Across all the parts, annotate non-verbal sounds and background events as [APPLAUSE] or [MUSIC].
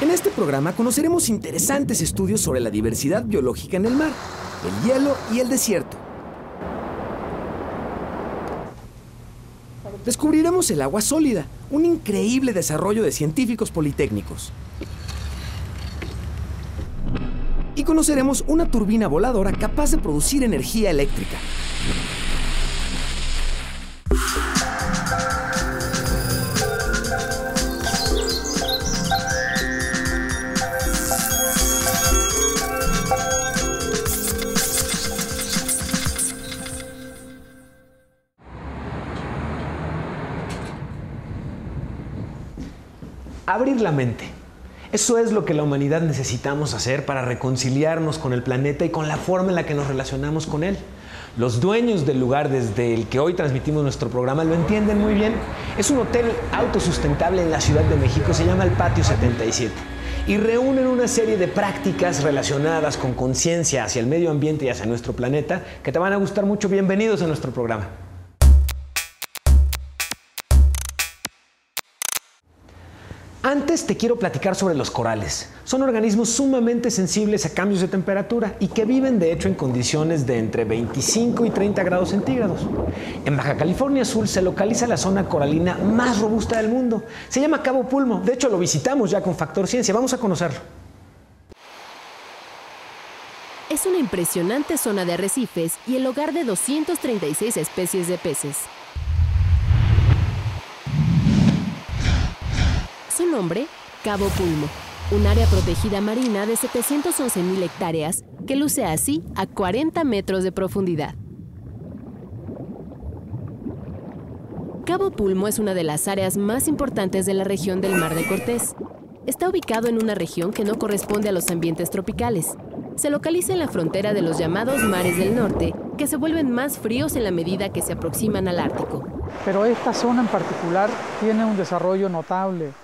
En este programa conoceremos interesantes estudios sobre la diversidad biológica en el mar, el hielo y el desierto. Descubriremos el agua sólida, un increíble desarrollo de científicos politécnicos. Y conoceremos una turbina voladora capaz de producir energía eléctrica. Abrir la mente. Eso es lo que la humanidad necesitamos hacer para reconciliarnos con el planeta y con la forma en la que nos relacionamos con él. Los dueños del lugar desde el que hoy transmitimos nuestro programa lo entienden muy bien. Es un hotel autosustentable en la Ciudad de México, se llama el Patio 77 y reúnen una serie de prácticas relacionadas con conciencia hacia el medio ambiente y hacia nuestro planeta que te van a gustar mucho. Bienvenidos a nuestro programa. Antes te quiero platicar sobre los corales. Son organismos sumamente sensibles a cambios de temperatura y que viven de hecho en condiciones de entre 25 y 30 grados centígrados. En Baja California Sur se localiza la zona coralina más robusta del mundo. Se llama Cabo Pulmo. De hecho lo visitamos ya con Factor Ciencia. Vamos a conocerlo. Es una impresionante zona de arrecifes y el hogar de 236 especies de peces. Cabo Pulmo, un área protegida marina de 711.000 hectáreas que luce así a 40 metros de profundidad. Cabo Pulmo es una de las áreas más importantes de la región del Mar de Cortés. Está ubicado en una región que no corresponde a los ambientes tropicales. Se localiza en la frontera de los llamados mares del norte, que se vuelven más fríos en la medida que se aproximan al Ártico. Pero esta zona en particular tiene un desarrollo notable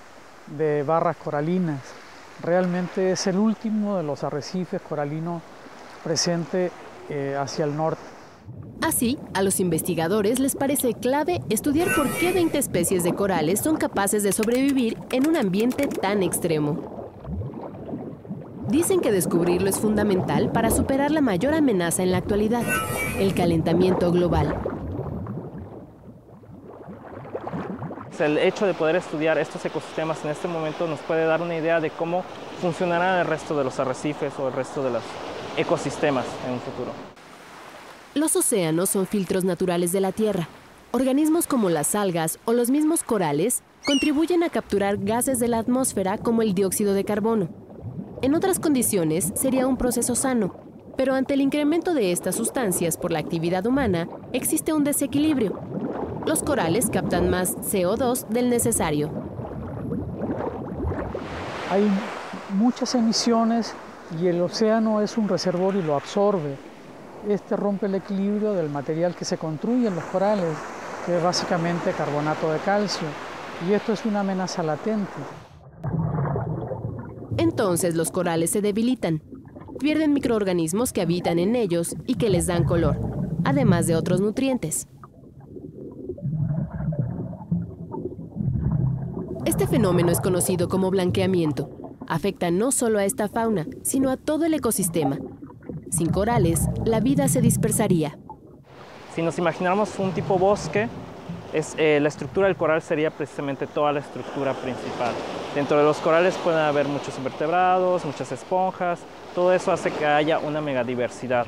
de barras coralinas. Realmente es el último de los arrecifes coralinos presente eh, hacia el norte. Así, a los investigadores les parece clave estudiar por qué 20 especies de corales son capaces de sobrevivir en un ambiente tan extremo. Dicen que descubrirlo es fundamental para superar la mayor amenaza en la actualidad, el calentamiento global. El hecho de poder estudiar estos ecosistemas en este momento nos puede dar una idea de cómo funcionará el resto de los arrecifes o el resto de los ecosistemas en un futuro. Los océanos son filtros naturales de la Tierra. Organismos como las algas o los mismos corales contribuyen a capturar gases de la atmósfera como el dióxido de carbono. En otras condiciones sería un proceso sano, pero ante el incremento de estas sustancias por la actividad humana existe un desequilibrio. Los corales captan más CO2 del necesario. Hay muchas emisiones y el océano es un reservorio y lo absorbe. Este rompe el equilibrio del material que se construye en los corales, que es básicamente carbonato de calcio, y esto es una amenaza latente. Entonces los corales se debilitan, pierden microorganismos que habitan en ellos y que les dan color, además de otros nutrientes. Este fenómeno es conocido como blanqueamiento. Afecta no solo a esta fauna, sino a todo el ecosistema. Sin corales, la vida se dispersaría. Si nos imagináramos un tipo bosque, es, eh, la estructura del coral sería precisamente toda la estructura principal. Dentro de los corales pueden haber muchos invertebrados, muchas esponjas, todo eso hace que haya una megadiversidad.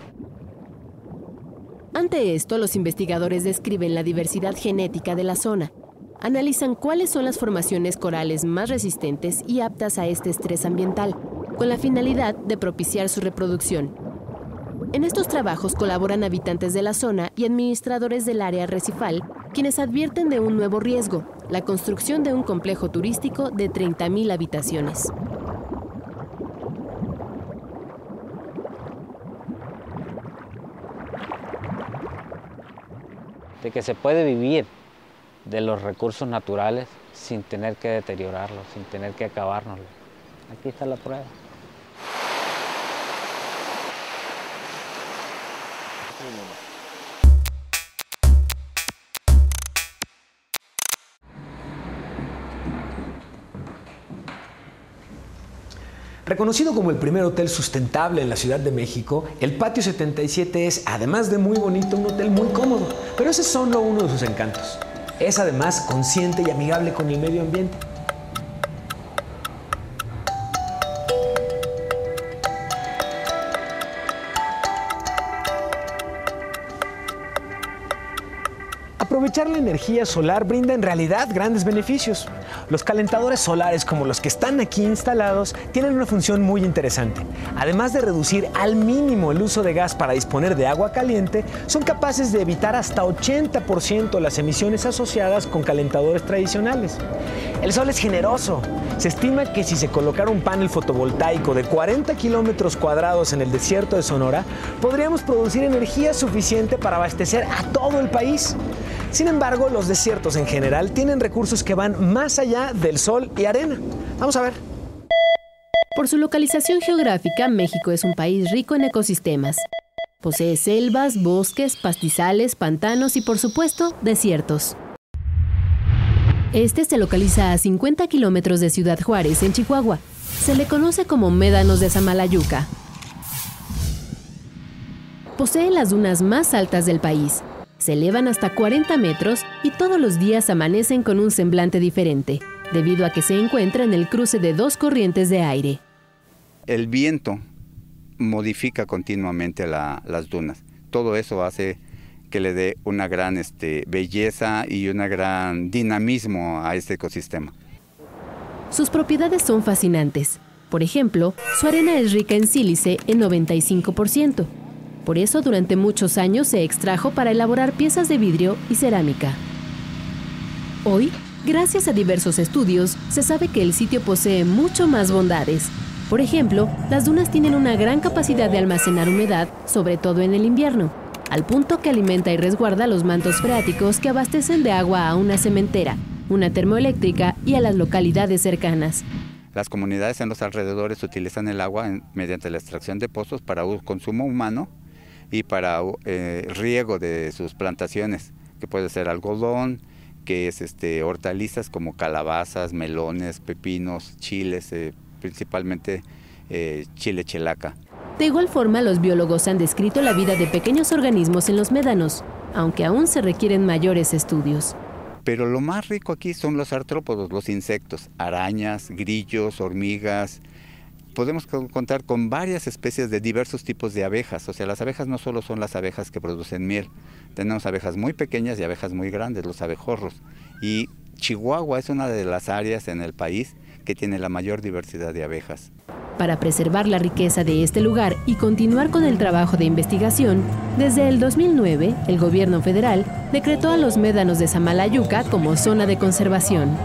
Ante esto, los investigadores describen la diversidad genética de la zona. Analizan cuáles son las formaciones corales más resistentes y aptas a este estrés ambiental, con la finalidad de propiciar su reproducción. En estos trabajos colaboran habitantes de la zona y administradores del área recifal, quienes advierten de un nuevo riesgo, la construcción de un complejo turístico de 30.000 habitaciones. De que se puede vivir de los recursos naturales sin tener que deteriorarlos, sin tener que acabárnoslos. Aquí está la prueba. Reconocido como el primer hotel sustentable en la Ciudad de México, el Patio 77 es, además de muy bonito, un hotel muy cómodo, pero ese es solo uno de sus encantos. Es además consciente y amigable con el medio ambiente. Aprovechar la energía solar brinda en realidad grandes beneficios. Los calentadores solares como los que están aquí instalados tienen una función muy interesante. Además de reducir al mínimo el uso de gas para disponer de agua caliente, son capaces de evitar hasta 80% las emisiones asociadas con calentadores tradicionales. El sol es generoso. Se estima que si se colocara un panel fotovoltaico de 40 kilómetros cuadrados en el desierto de Sonora, podríamos producir energía suficiente para abastecer a todo el país. Sin embargo, los desiertos en general tienen recursos que van más allá del sol y arena. Vamos a ver. Por su localización geográfica, México es un país rico en ecosistemas. Posee selvas, bosques, pastizales, pantanos y por supuesto, desiertos. Este se localiza a 50 kilómetros de Ciudad Juárez, en Chihuahua. Se le conoce como Médanos de Samalayuca. Posee las dunas más altas del país, se elevan hasta 40 metros y todos los días amanecen con un semblante diferente, debido a que se encuentra en el cruce de dos corrientes de aire. El viento modifica continuamente las dunas. Todo eso hace que le dé una gran este, belleza y un gran dinamismo a este ecosistema. Sus propiedades son fascinantes. Por ejemplo, su arena es rica en sílice en 95%, por eso durante muchos años se extrajo para elaborar piezas de vidrio y cerámica. Hoy, gracias a diversos estudios, se sabe que el sitio posee mucho más bondades. Por ejemplo, las dunas tienen una gran capacidad de almacenar humedad, sobre todo en el invierno, al punto que alimenta y resguarda los mantos freáticos que abastecen de agua a una cementera, una termoeléctrica y a las localidades cercanas. Las comunidades en los alrededores utilizan el agua mediante la extracción de pozos para consumo humano y para eh, riego de sus plantaciones, que puede ser algodón, que es este, hortalizas como calabazas, melones, pepinos, chiles, eh, principalmente eh, chile chelaca. De igual forma, los biólogos han descrito la vida de pequeños organismos en los médanos, aunque aún se requieren mayores estudios. Pero lo más rico aquí son los artrópodos, los insectos, arañas, grillos, hormigas, podemos contar con varias especies de diversos tipos de abejas. O sea, las abejas no solo son las abejas que producen miel, tenemos abejas muy pequeñas y abejas muy grandes, los abejorros. Y Chihuahua es una de las áreas en el país que tiene la mayor diversidad de abejas. Para preservar la riqueza de este lugar y continuar con el trabajo de investigación, desde el 2009 el gobierno federal decretó a los médanos de Samalayuca como zona de conservación.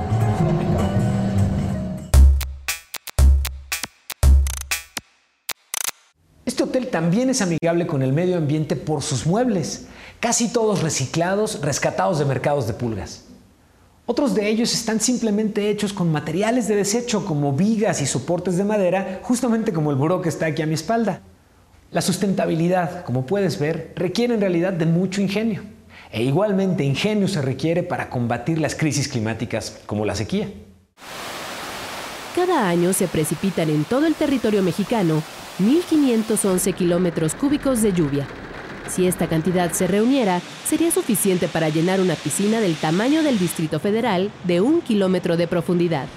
Este hotel también es amigable con el medio ambiente por sus muebles, casi todos reciclados, rescatados de mercados de pulgas. Otros de ellos están simplemente hechos con materiales de desecho como vigas y soportes de madera, justamente como el buró que está aquí a mi espalda. La sustentabilidad, como puedes ver, requiere en realidad de mucho ingenio. E igualmente ingenio se requiere para combatir las crisis climáticas como la sequía. Cada año se precipitan en todo el territorio mexicano 1.511 kilómetros cúbicos de lluvia. Si esta cantidad se reuniera, sería suficiente para llenar una piscina del tamaño del Distrito Federal de un kilómetro de profundidad.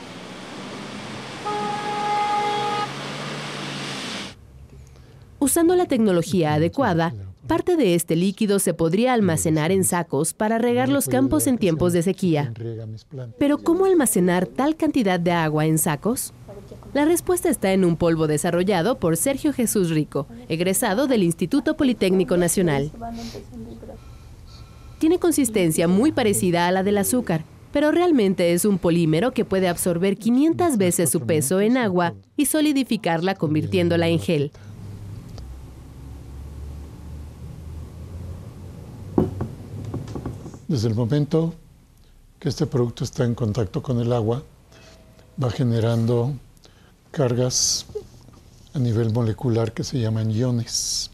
Usando la tecnología adecuada, parte de este líquido se podría almacenar en sacos para regar los campos en tiempos de sequía. Pero ¿cómo almacenar tal cantidad de agua en sacos? La respuesta está en un polvo desarrollado por Sergio Jesús Rico, egresado del Instituto Politécnico Nacional. Tiene consistencia muy parecida a la del azúcar, pero realmente es un polímero que puede absorber 500 veces su peso en agua y solidificarla convirtiéndola en gel. Desde el momento que este producto está en contacto con el agua, va generando cargas a nivel molecular que se llaman iones.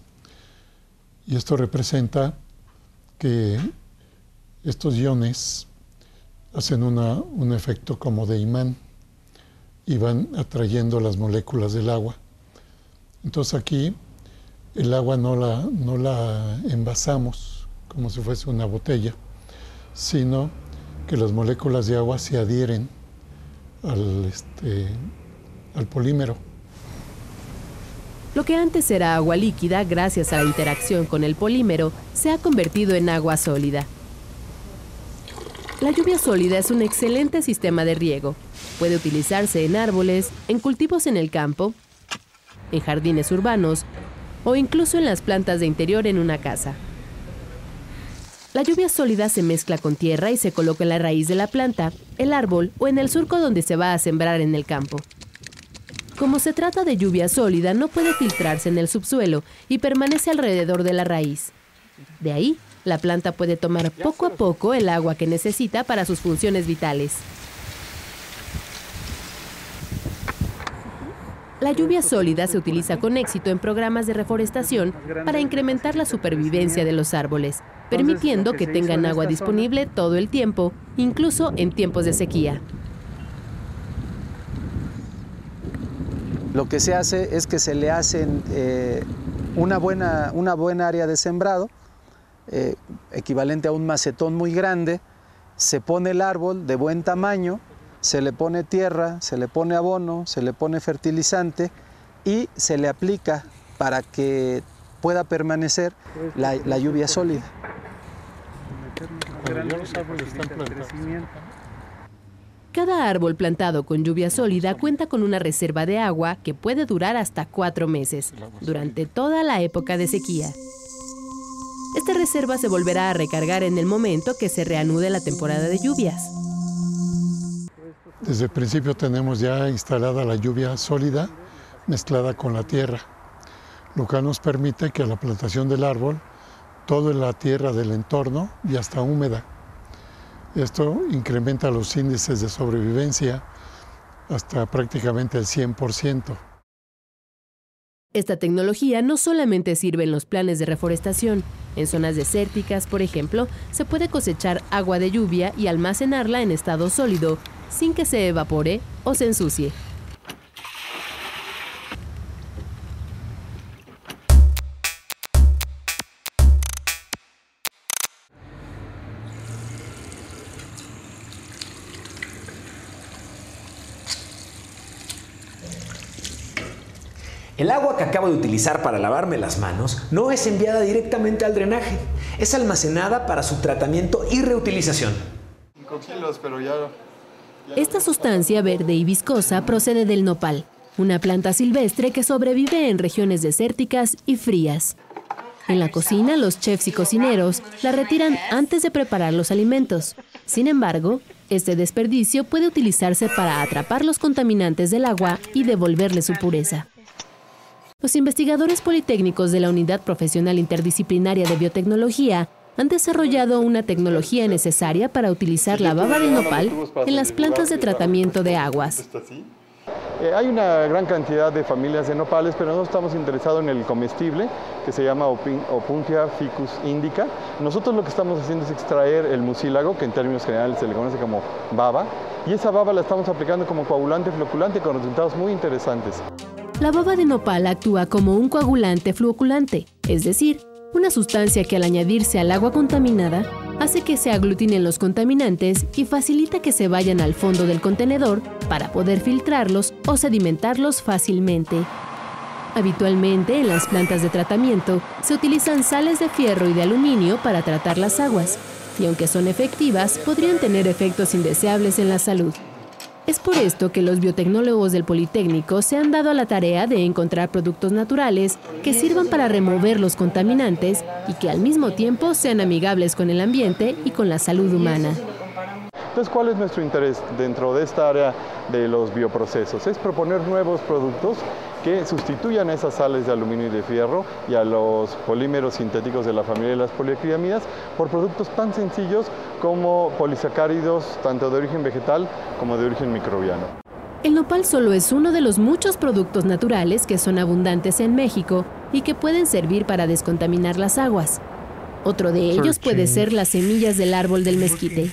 Y esto representa que estos iones hacen un efecto como de imán. y van atrayendo las moléculas del agua. Entonces aquí el agua no la, no la envasamos como si fuese una botella, sino que las moléculas de agua se adhieren al, este, al polímero. Lo que antes era agua líquida, gracias a la interacción con el polímero, se ha convertido en agua sólida. La lluvia sólida es un excelente sistema de riego. Puede utilizarse en árboles, en cultivos en el campo, en jardines urbanos o incluso en las plantas de interior en una casa. La lluvia sólida se mezcla con tierra y se coloca en la raíz de la planta, el árbol o en el surco donde se va a sembrar en el campo. Como se trata de lluvia sólida, no puede filtrarse en el subsuelo y permanece alrededor de la raíz. De ahí, la planta puede tomar poco a poco el agua que necesita para sus funciones vitales. La lluvia sólida se utiliza con éxito en programas de reforestación para incrementar la supervivencia de los árboles, permitiendo que tengan agua disponible todo el tiempo, incluso en tiempos de sequía. Lo que se hace es que se le hace eh, una, buena, una buena área de sembrado, eh, equivalente a un macetón muy grande, se pone el árbol de buen tamaño, se le pone tierra, se le pone abono, se le pone fertilizante y se le aplica para que pueda permanecer la lluvia sólida. Cada árbol plantado con lluvia sólida cuenta con una reserva de agua que puede durar hasta cuatro meses, durante toda la época de sequía. Esta reserva se volverá a recargar en el momento que se reanude la temporada de lluvias. Desde el principio tenemos ya instalada la lluvia sólida mezclada con la tierra, lo que nos permite que la plantación del árbol toda la tierra del entorno ya está húmeda. Esto incrementa los índices de sobrevivencia hasta prácticamente el 100%. Esta tecnología no solamente sirve en los planes de reforestación. En zonas desérticas, por ejemplo, se puede cosechar agua de lluvia y almacenarla en estado sólido, sin que se evapore o se ensucie. El agua que acabo de utilizar para lavarme las manos no es enviada directamente al drenaje, es almacenada para su tratamiento y reutilización. Esta sustancia verde y viscosa procede del nopal, una planta silvestre que sobrevive en regiones desérticas y frías. En la cocina, los chefs y cocineros la retiran antes de preparar los alimentos. Sin embargo, este desperdicio puede utilizarse para atrapar los contaminantes del agua y devolverle su pureza. Los investigadores politécnicos de la Unidad Profesional Interdisciplinaria de Biotecnología han desarrollado una tecnología necesaria para utilizar la baba de nopal en las plantas de tratamiento de aguas. Eh, hay una gran cantidad de familias de nopales, pero nosotros estamos interesados en el comestible, que se llama Opuntia ficus indica. Nosotros lo que estamos haciendo es extraer el mucílago, que en términos generales se le conoce como baba, y esa baba la estamos aplicando como coagulante floculante con resultados muy interesantes. La baba de nopal actúa como un coagulante fluoculante, es decir, una sustancia que al añadirse al agua contaminada hace que se aglutinen los contaminantes y facilita que se vayan al fondo del contenedor para poder filtrarlos o sedimentarlos fácilmente. Habitualmente en las plantas de tratamiento se utilizan sales de fierro y de aluminio para tratar las aguas, y aunque son efectivas, podrían tener efectos indeseables en la salud. Es por esto que los biotecnólogos del Politécnico se han dado a la tarea de encontrar productos naturales que sirvan para remover los contaminantes y que al mismo tiempo sean amigables con el ambiente y con la salud humana. Entonces, ¿cuál es nuestro interés dentro de esta área de los bioprocesos? Es proponer nuevos productos que sustituyan esas sales de aluminio y de fierro y a los polímeros sintéticos de la familia de las poliacrilamidas por productos tan sencillos como polisacáridos tanto de origen vegetal como de origen microbiano. El nopal solo es uno de los muchos productos naturales que son abundantes en México y que pueden servir para descontaminar las aguas. Otro de ellos puede ser las semillas del árbol del mezquite.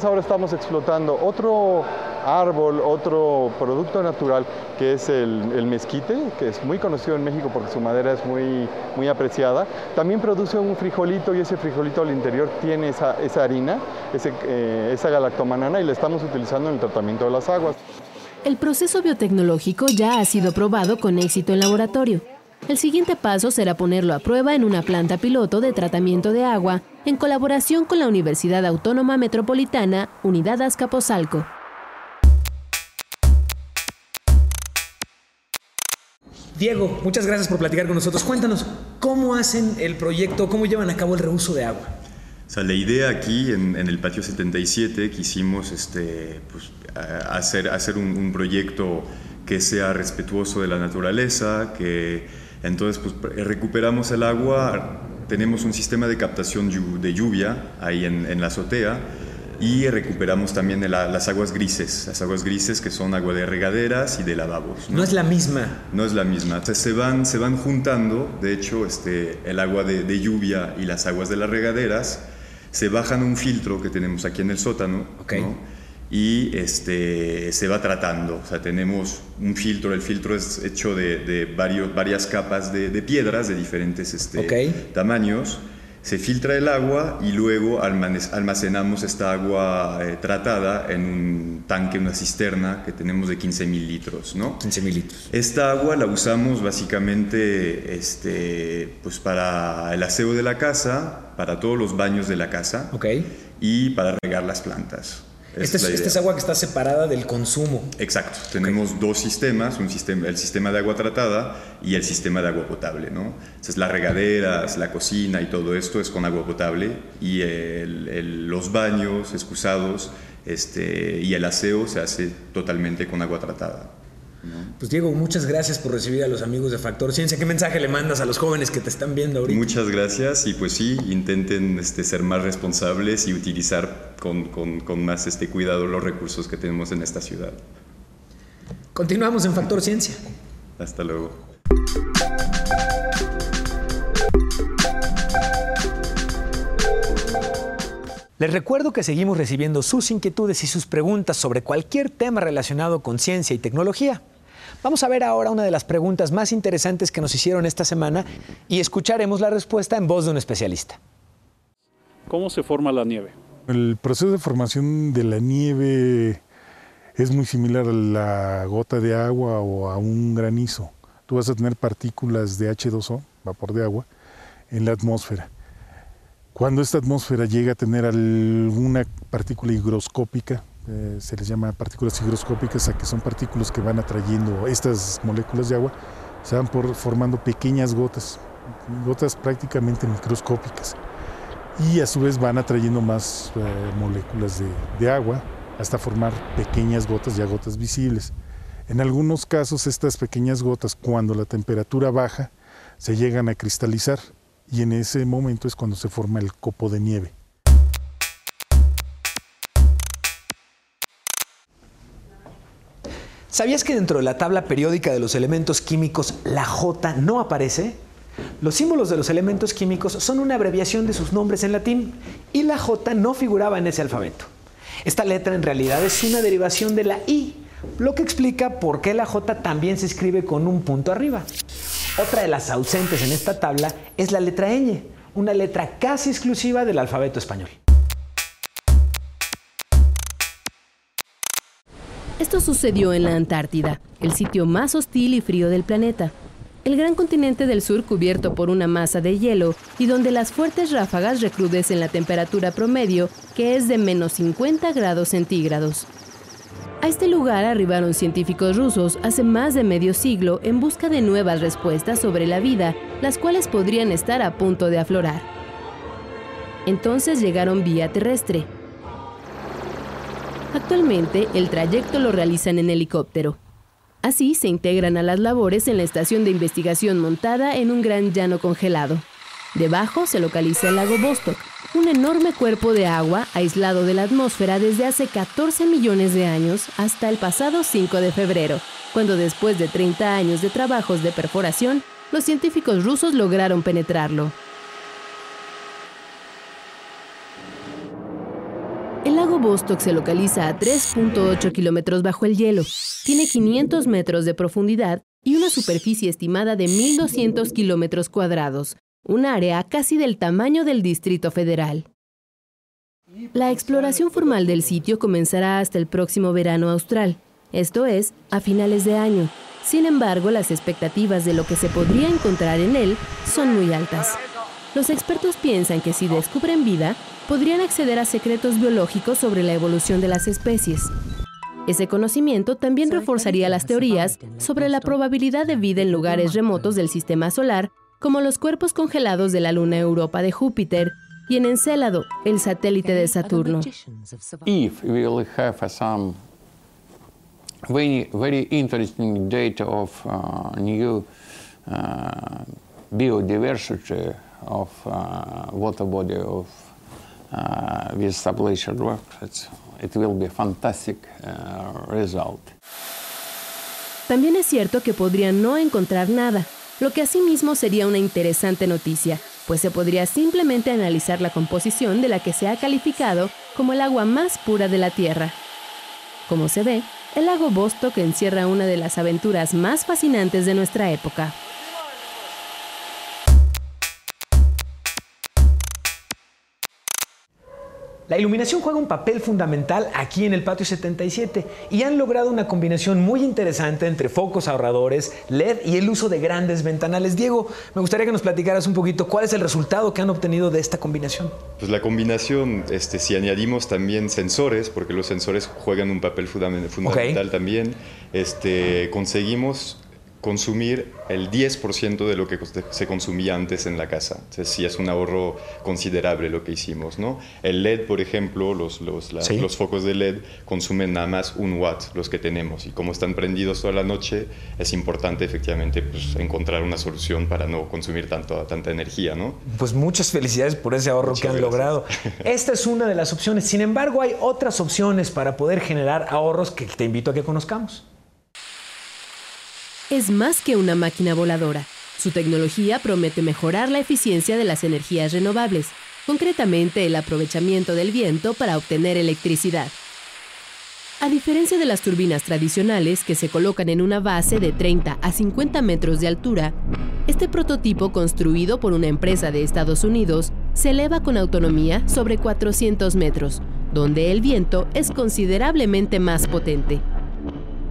Ahora estamos explotando otro árbol, otro producto natural que es el, mezquite, que es muy conocido en México porque su madera es muy, muy apreciada. También produce un frijolito y ese frijolito al interior tiene esa, harina, eh, esa galactomanana y la estamos utilizando en el tratamiento de las aguas. El proceso biotecnológico ya ha sido probado con éxito en laboratorio. El siguiente paso será ponerlo a prueba en una planta piloto de tratamiento de agua en colaboración con la Universidad Autónoma Metropolitana, Unidad Azcapotzalco. Diego, muchas gracias por platicar con nosotros. Cuéntanos, ¿cómo hacen el proyecto, cómo llevan a cabo el reuso de agua? O sea, la idea aquí en, el patio 77 quisimos este, pues, hacer, hacer un, proyecto que sea respetuoso de la naturaleza, que entonces pues, recuperamos el agua, tenemos un sistema de captación de lluvia ahí en la azotea y recuperamos también las aguas grises, las aguas grises que son agua de regaderas y de lavabos. No, es la misma. No es la misma. se van, se van juntando, de hecho, este, el agua de, lluvia y las aguas de las regaderas se bajan un filtro que tenemos aquí en el sótano. y este, se va tratando. O sea, tenemos un filtro, el filtro es hecho de, varios, varias capas de, piedras de diferentes este, tamaños se filtra el agua y luego almacenamos esta agua eh, tratada en un tanque, una cisterna que tenemos de 15 mil litros, ¿no? 15 mil litros. Esta agua la usamos básicamente este, pues para el aseo de la casa, para todos los baños de la casa okay. y para regar las plantas. Esta es, este es, agua que está separada del consumo. Exacto. Tenemos dos sistemas, un sistema, el sistema de agua tratada y el sistema de agua potable. ¿no? Entonces, las regaderas, la cocina y todo esto es con agua potable y los baños excusados este, y el aseo se hace totalmente con agua tratada. Pues Diego, muchas gracias por recibir a los amigos de Factor Ciencia. ¿Qué mensaje le mandas a los jóvenes que te están viendo ahorita? Muchas gracias y pues sí, intenten este, ser más responsables y utilizar con, con, más este, cuidado los recursos que tenemos en esta ciudad. Continuamos en Factor Ciencia. Hasta luego. Les recuerdo que seguimos recibiendo sus inquietudes y sus preguntas sobre cualquier tema relacionado con ciencia y tecnología. Vamos a ver ahora una de las preguntas más interesantes que nos hicieron esta semana y escucharemos la respuesta en voz de un especialista. ¿Cómo se forma la nieve? El proceso de formación de la nieve es muy similar a la gota de agua o a un granizo. Tú vas a tener partículas de H2O, vapor de agua, en la atmósfera. Cuando esta atmósfera llega a tener alguna partícula higroscópica, eh, se les llama partículas higroscópicas, a que son partículas que van atrayendo estas moléculas de agua, se van formando pequeñas gotas, gotas prácticamente microscópicas, y a su vez van atrayendo más eh, moléculas de agua hasta formar pequeñas gotas, ya gotas visibles. En algunos casos estas pequeñas gotas, cuando la temperatura baja, se llegan a cristalizar y en ese momento es cuando se forma el copo de nieve. ¿Sabías que dentro de la tabla periódica de los elementos químicos la J no aparece? Los símbolos de los elementos químicos son una abreviación de sus nombres en latín y la J no figuraba en ese alfabeto. Esta letra en realidad es una derivación de la I, lo que explica por qué la J también se escribe con un punto arriba. Otra de las ausentes en esta tabla es la letra ñ, una letra casi exclusiva del alfabeto español. Esto sucedió en la Antártida, el sitio más hostil y frío del planeta. El gran continente del sur cubierto por una masa de hielo y donde las fuertes ráfagas recrudecen la temperatura promedio, que es de menos 50 grados centígrados. A este lugar arribaron científicos rusos hace más de medio siglo en busca de nuevas respuestas sobre la vida, las cuales podrían estar a punto de aflorar. Entonces llegaron vía terrestre, Actualmente, el trayecto lo realizan en helicóptero. Así se integran a las labores en la estación de investigación montada en un gran llano congelado. Debajo se localiza el lago Vostok, un enorme cuerpo de agua aislado de la atmósfera desde hace 14 millones de años hasta el pasado 5 de febrero, cuando después de 30 años de trabajos de perforación, los científicos rusos lograron penetrarlo. Vostok se localiza a 3.8 kilómetros bajo el hielo, tiene 500 metros de profundidad y una superficie estimada de 1.200 kilómetros cuadrados, un área casi del tamaño del Distrito Federal. La exploración formal del sitio comenzará hasta el próximo verano austral, esto es, a finales de año. Sin embargo, las expectativas de lo que se podría encontrar en él son muy altas. Los expertos piensan que si descubren vida, podrían acceder a secretos biológicos sobre la evolución de las especies. Ese conocimiento también reforzaría las teorías sobre la probabilidad de vida en lugares remotos del sistema solar, como los cuerpos congelados de la luna Europa de Júpiter y en Encélado, el satélite de Saturno. If we will have some very, very interesting data of uh, new uh, biodiversity of uh, water body of uh, with sublation rock, it will be fantastic uh, result. También es cierto que podrían no encontrar nada, lo que asimismo sería una interesante noticia, pues se podría simplemente analizar la composición de la que se ha calificado como el agua más pura de la Tierra. Como se ve, el lago Vostok encierra una de las aventuras más fascinantes de nuestra época. La iluminación juega un papel fundamental aquí en el patio 77 y han logrado una combinación muy interesante entre focos ahorradores, LED y el uso de grandes ventanales. Diego, me gustaría que nos platicaras un poquito cuál es el resultado que han obtenido de esta combinación. Pues la combinación, este, si añadimos también sensores, porque los sensores juegan un papel fundamental también, este, conseguimos consumir el 10% de lo que se consumía antes en la casa. Entonces sí es un ahorro considerable lo que hicimos. ¿no? El LED, por ejemplo, los, los, los, focos de LED consumen nada más un watt los que tenemos y como están prendidos toda la noche es importante efectivamente pues, encontrar una solución para no consumir tanto, tanta energía. ¿no? Pues muchas felicidades por ese ahorro que han logrado. [LAUGHS] Esta es una de las opciones. Sin embargo, hay otras opciones para poder generar ahorros que te invito a que conozcamos es más que una máquina voladora. Su tecnología promete mejorar la eficiencia de las energías renovables, concretamente el aprovechamiento del viento para obtener electricidad. A diferencia de las turbinas tradicionales que se colocan en una base de 30 a 50 metros de altura, este prototipo construido por una empresa de Estados Unidos se eleva con autonomía sobre 400 metros, donde el viento es considerablemente más potente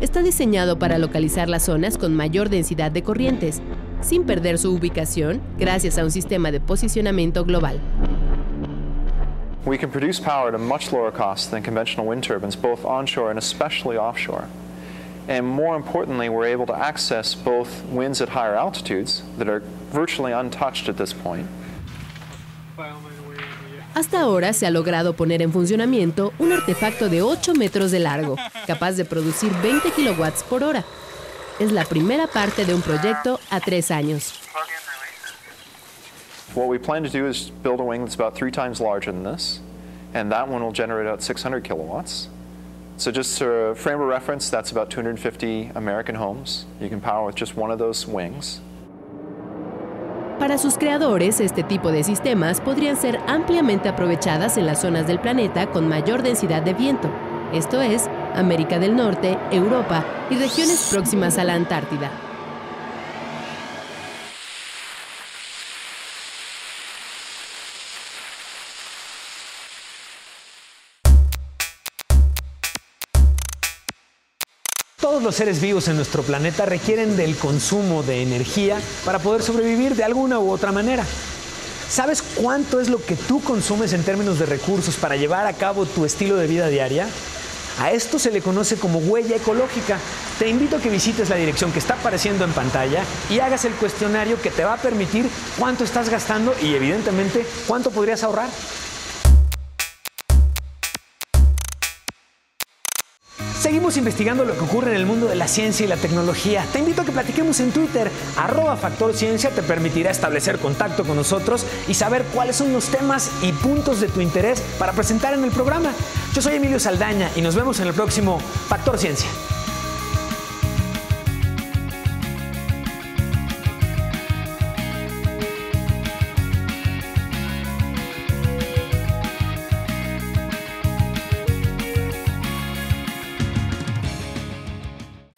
está diseñado para localizar las zonas con mayor densidad de corrientes, sin perder su ubicación gracias a un sistema de posicionamiento global. We can produce power at a much lower cost than conventional wind turbines, both onshore and especially offshore. And more importantly, we're able to access both winds at higher altitudes that are virtually untouched at this point, hasta ahora se ha logrado poner en funcionamiento un artefacto de 8 metros de largo, capaz de producir 20 kilowatts por hora. Es la primera parte de un proyecto a tres años. What we plan to do is build a wing that's about three times larger than this, and that one will generate out 600 kilowatts. So just to frame of reference, that's about 250 American homes. You can power with just one of those wings. Para sus creadores, este tipo de sistemas podrían ser ampliamente aprovechadas en las zonas del planeta con mayor densidad de viento, esto es, América del Norte, Europa y regiones próximas a la Antártida. Los seres vivos en nuestro planeta requieren del consumo de energía para poder sobrevivir de alguna u otra manera. ¿Sabes cuánto es lo que tú consumes en términos de recursos para llevar a cabo tu estilo de vida diaria? A esto se le conoce como huella ecológica. Te invito a que visites la dirección que está apareciendo en pantalla y hagas el cuestionario que te va a permitir cuánto estás gastando y evidentemente cuánto podrías ahorrar. Seguimos investigando lo que ocurre en el mundo de la ciencia y la tecnología. Te invito a que platiquemos en Twitter. Arroba Factor Ciencia te permitirá establecer contacto con nosotros y saber cuáles son los temas y puntos de tu interés para presentar en el programa. Yo soy Emilio Saldaña y nos vemos en el próximo Factor Ciencia.